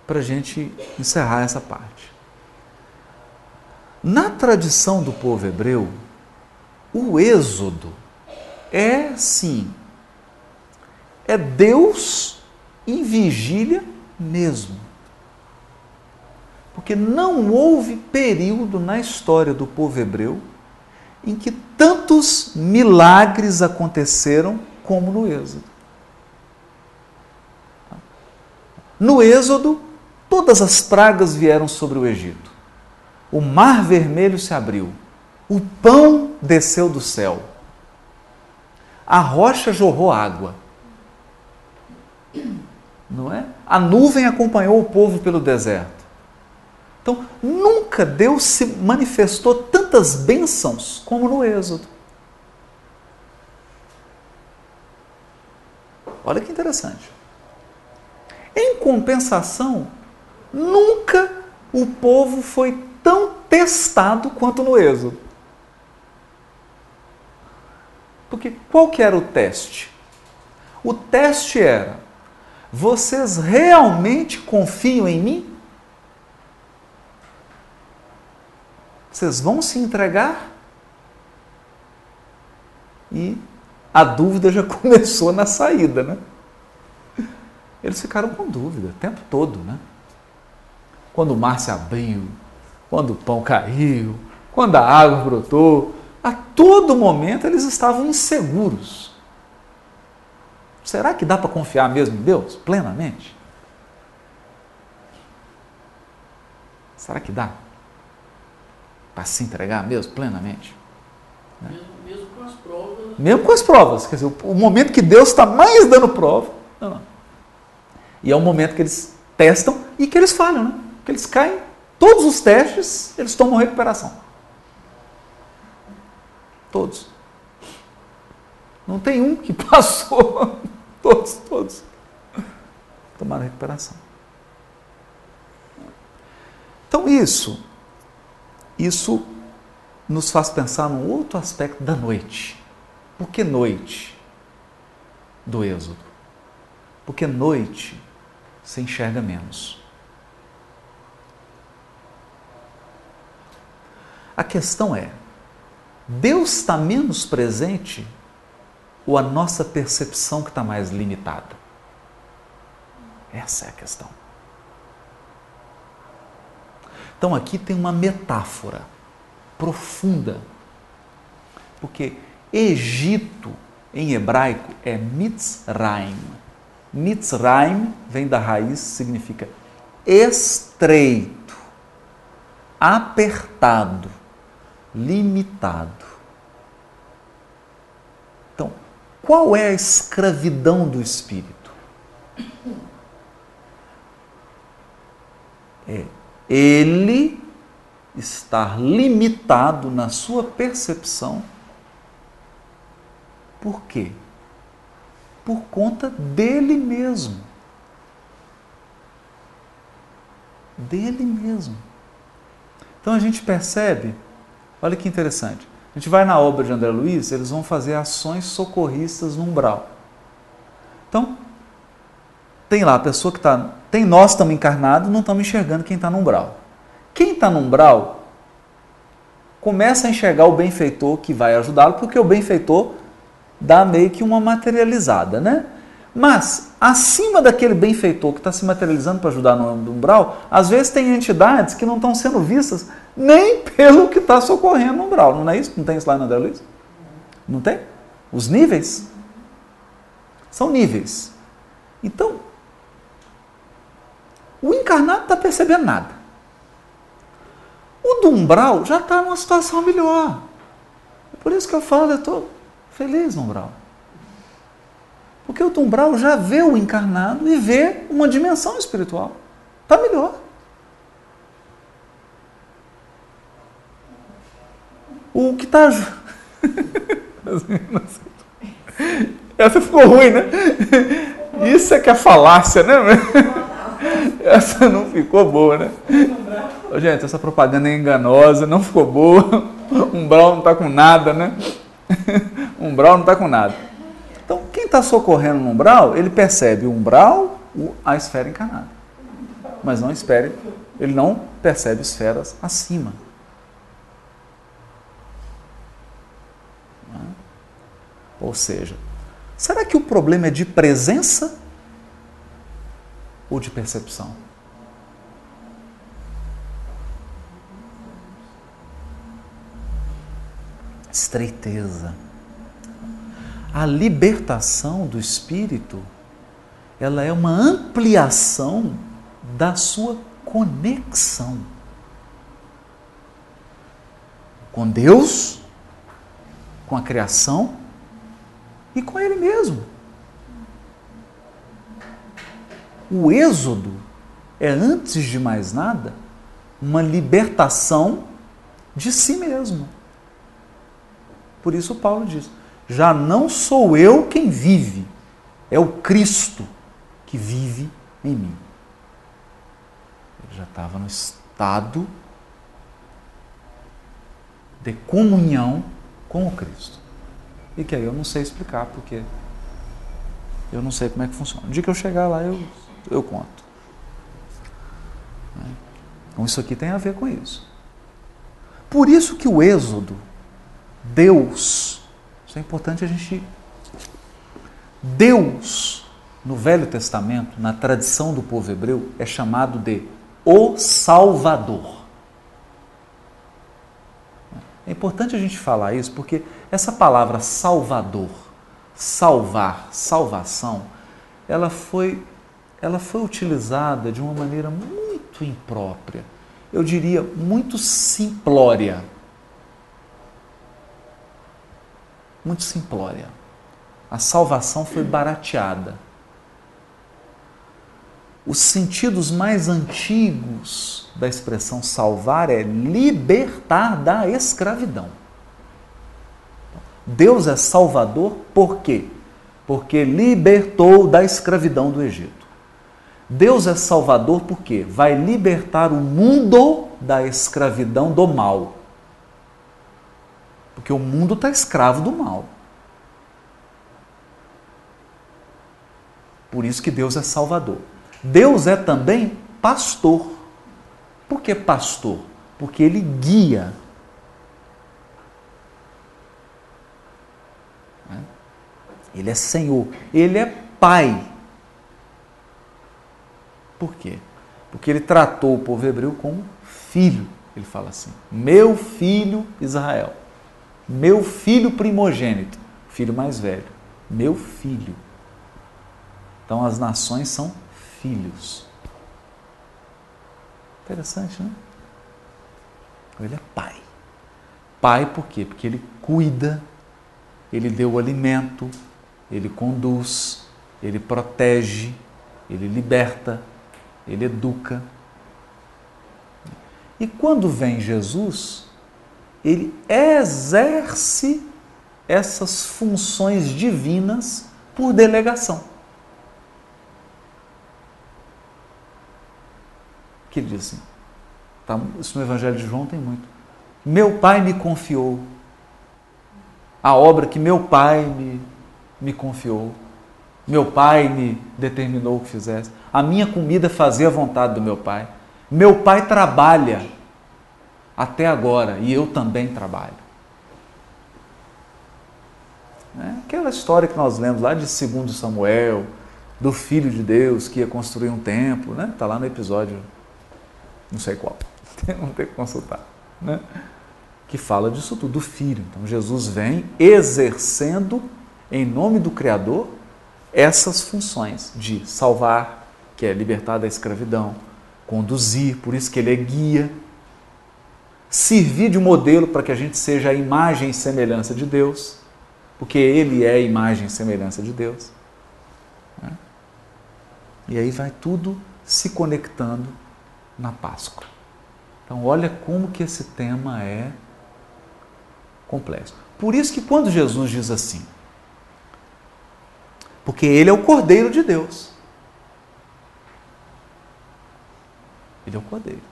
para a gente encerrar essa parte. Na tradição do povo hebreu, o êxodo é sim, é Deus em vigília mesmo. Porque não houve período na história do povo hebreu em que tantos milagres aconteceram como no Êxodo. No Êxodo, todas as pragas vieram sobre o Egito. O mar vermelho se abriu. O pão desceu do céu a rocha jorrou água. Não é? A nuvem acompanhou o povo pelo deserto. Então, nunca Deus se manifestou tantas bênçãos como no Êxodo. Olha que interessante. Em compensação, nunca o povo foi tão testado quanto no Êxodo. Porque qual que era o teste? O teste era: vocês realmente confiam em mim? Vocês vão se entregar? E a dúvida já [LAUGHS] começou na saída, né? Eles ficaram com dúvida o tempo todo, né? Quando o mar se abriu, quando o pão caiu, quando a água brotou, a todo momento eles estavam inseguros. Será que dá para confiar mesmo em Deus plenamente? Será que dá para se entregar mesmo plenamente? Né? Mesmo, mesmo, com as provas. Mesmo com as provas. Quer dizer, o momento que Deus está mais dando prova. Não, não. E é o momento que eles testam e que eles falham, né? Que eles caem. Todos os testes, eles tomam recuperação. Todos. Não tem um que [LAUGHS] passou. todos, todos. Tomaram recuperação. Então isso, isso nos faz pensar num outro aspecto da noite. Por que noite do Êxodo? Porque noite se enxerga menos. A questão é: Deus está menos presente ou a nossa percepção que está mais limitada? Essa é a questão. Então aqui tem uma metáfora profunda, porque Egito em hebraico é Mitzrayim. Mitzrayim vem da raiz, significa estreito, apertado, limitado. Então, qual é a escravidão do espírito? É ele estar limitado na sua percepção. Por quê? Por conta dele mesmo. Dele mesmo. Então a gente percebe Olha que interessante. A gente vai na obra de André Luiz, eles vão fazer ações socorristas no umbral. Então, tem lá a pessoa que está. Tem nós estamos encarnados, não estamos enxergando quem está no umbral. Quem está no umbral começa a enxergar o benfeitor que vai ajudá-lo, porque o benfeitor dá meio que uma materializada, né? Mas, acima daquele benfeitor que está se materializando para ajudar no umbral, às vezes tem entidades que não estão sendo vistas nem pelo que está socorrendo no umbral. Não é isso? Não tem isso lá na André Luiz? Não tem? Os níveis? São níveis. Então, o encarnado está percebendo nada. O do umbral já está numa situação melhor. É por isso que eu falo, eu estou feliz no umbral. Porque o umbral já vê o encarnado e vê uma dimensão espiritual. Está melhor. O que está. [LAUGHS] Essa ficou ruim, né? Isso é que é falácia, né? Essa [LAUGHS] não ficou boa, né? Gente, essa propaganda é enganosa, não ficou boa. [LAUGHS] Umbral não está com nada, né? [LAUGHS] Umbral não está com nada. Então, quem está socorrendo no umbral, ele percebe o umbral, a esfera encarnada. Mas não espere, ele não percebe esferas acima. Ou seja, será que o problema é de presença ou de percepção? Estreiteza. A libertação do espírito, ela é uma ampliação da sua conexão com Deus, com a criação e com Ele mesmo. O êxodo é, antes de mais nada, uma libertação de si mesmo. Por isso Paulo diz: já não sou eu quem vive, é o Cristo que vive em mim. Ele já estava no estado de comunhão com o Cristo. E que aí eu não sei explicar, porque eu não sei como é que funciona. O dia que eu chegar lá, eu, eu conto. Então isso aqui tem a ver com isso. Por isso que o Êxodo, Deus, isso é importante a gente. Deus, no Velho Testamento, na tradição do povo hebreu, é chamado de o Salvador. É importante a gente falar isso porque essa palavra Salvador, salvar, salvação, ela foi, ela foi utilizada de uma maneira muito imprópria, eu diria muito simplória. Muito simplória. A salvação foi barateada. Os sentidos mais antigos da expressão salvar é libertar da escravidão. Deus é salvador por quê? Porque libertou da escravidão do Egito. Deus é salvador porque vai libertar o mundo da escravidão do mal. Porque o mundo está escravo do mal. Por isso que Deus é salvador. Deus é também pastor. Por que pastor? Porque ele guia. Ele é Senhor, ele é Pai. Por quê? Porque ele tratou o povo hebreu como filho. Ele fala assim: meu filho Israel, meu filho primogênito, filho mais velho, meu filho. Então as nações são filhos. Interessante, né? Ele é pai. Pai por quê? Porque ele cuida, ele deu o alimento, ele conduz, ele protege, ele liberta, ele educa. E quando vem Jesus, ele exerce essas funções divinas por delegação. que ele diz assim, tá, isso no Evangelho de João tem muito. Meu pai me confiou a obra que meu pai me, me confiou. Meu pai me determinou que fizesse. A minha comida fazia a vontade do meu pai. Meu pai trabalha até agora e eu também trabalho. É aquela história que nós lemos lá de 2 Samuel, do filho de Deus que ia construir um templo, né? Está lá no episódio não sei qual, [LAUGHS] não tem que consultar, né? que fala disso tudo, do Filho. Então Jesus vem exercendo, em nome do Criador, essas funções de salvar, que é libertar da escravidão, conduzir, por isso que ele é guia, servir de modelo para que a gente seja a imagem e semelhança de Deus, porque ele é a imagem e semelhança de Deus. Né? E aí vai tudo se conectando na Páscoa. Então, olha como que esse tema é complexo. Por isso que quando Jesus diz assim, porque ele é o Cordeiro de Deus. Ele é o Cordeiro.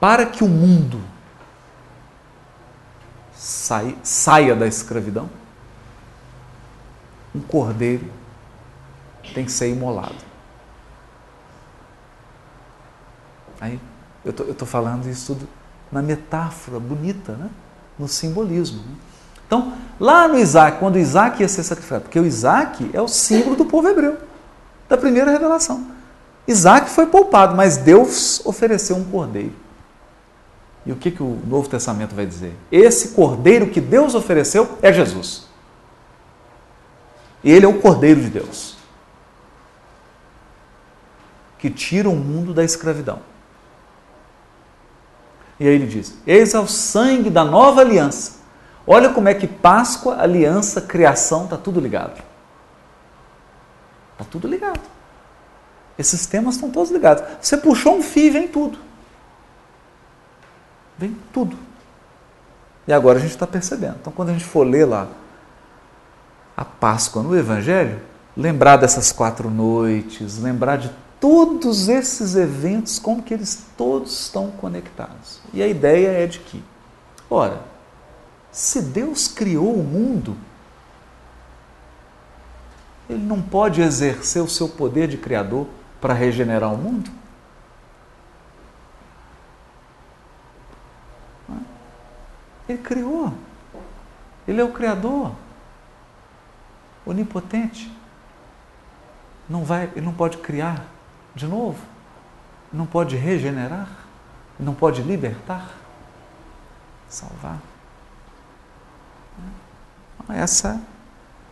Para que o mundo saia da escravidão, um cordeiro tem que ser imolado. Aí eu tô, estou falando isso tudo na metáfora bonita, né? No simbolismo. Né? Então, lá no Isaac, quando Isaac ia ser sacrificado, porque o Isaac é o símbolo do povo hebreu, da primeira revelação. Isaac foi poupado, mas Deus ofereceu um cordeiro. E o que, que o Novo Testamento vai dizer? Esse cordeiro que Deus ofereceu é Jesus. Ele é o cordeiro de Deus que tira o mundo da escravidão. E aí ele diz: Eis ao sangue da nova aliança, Olha como é que Páscoa, aliança, criação, está tudo ligado. Está tudo ligado. Esses temas estão todos ligados. Você puxou um fio e vem tudo. Vem tudo. E agora a gente está percebendo. Então, quando a gente for ler lá a Páscoa no Evangelho, lembrar dessas quatro noites, lembrar de todos esses eventos, como que eles todos estão conectados. E a ideia é de que, ora, se Deus criou o mundo, ele não pode exercer o seu poder de criador para regenerar o mundo? Ele criou. Ele é o criador. Onipotente. Não vai, ele não pode criar de novo. Não pode regenerar. Não pode libertar. Salvar. Essa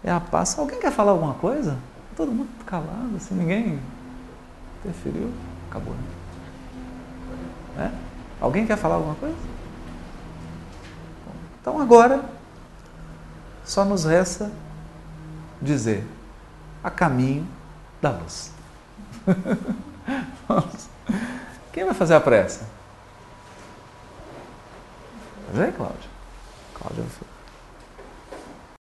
é a paz. Alguém quer falar alguma coisa? Todo mundo calado, assim, ninguém interferiu. Acabou. Né? É? Alguém quer falar alguma coisa? Então agora só nos resta dizer a caminho da luz. [LAUGHS] Quem vai fazer a prece? Vem, Cláudia. Vai fazer.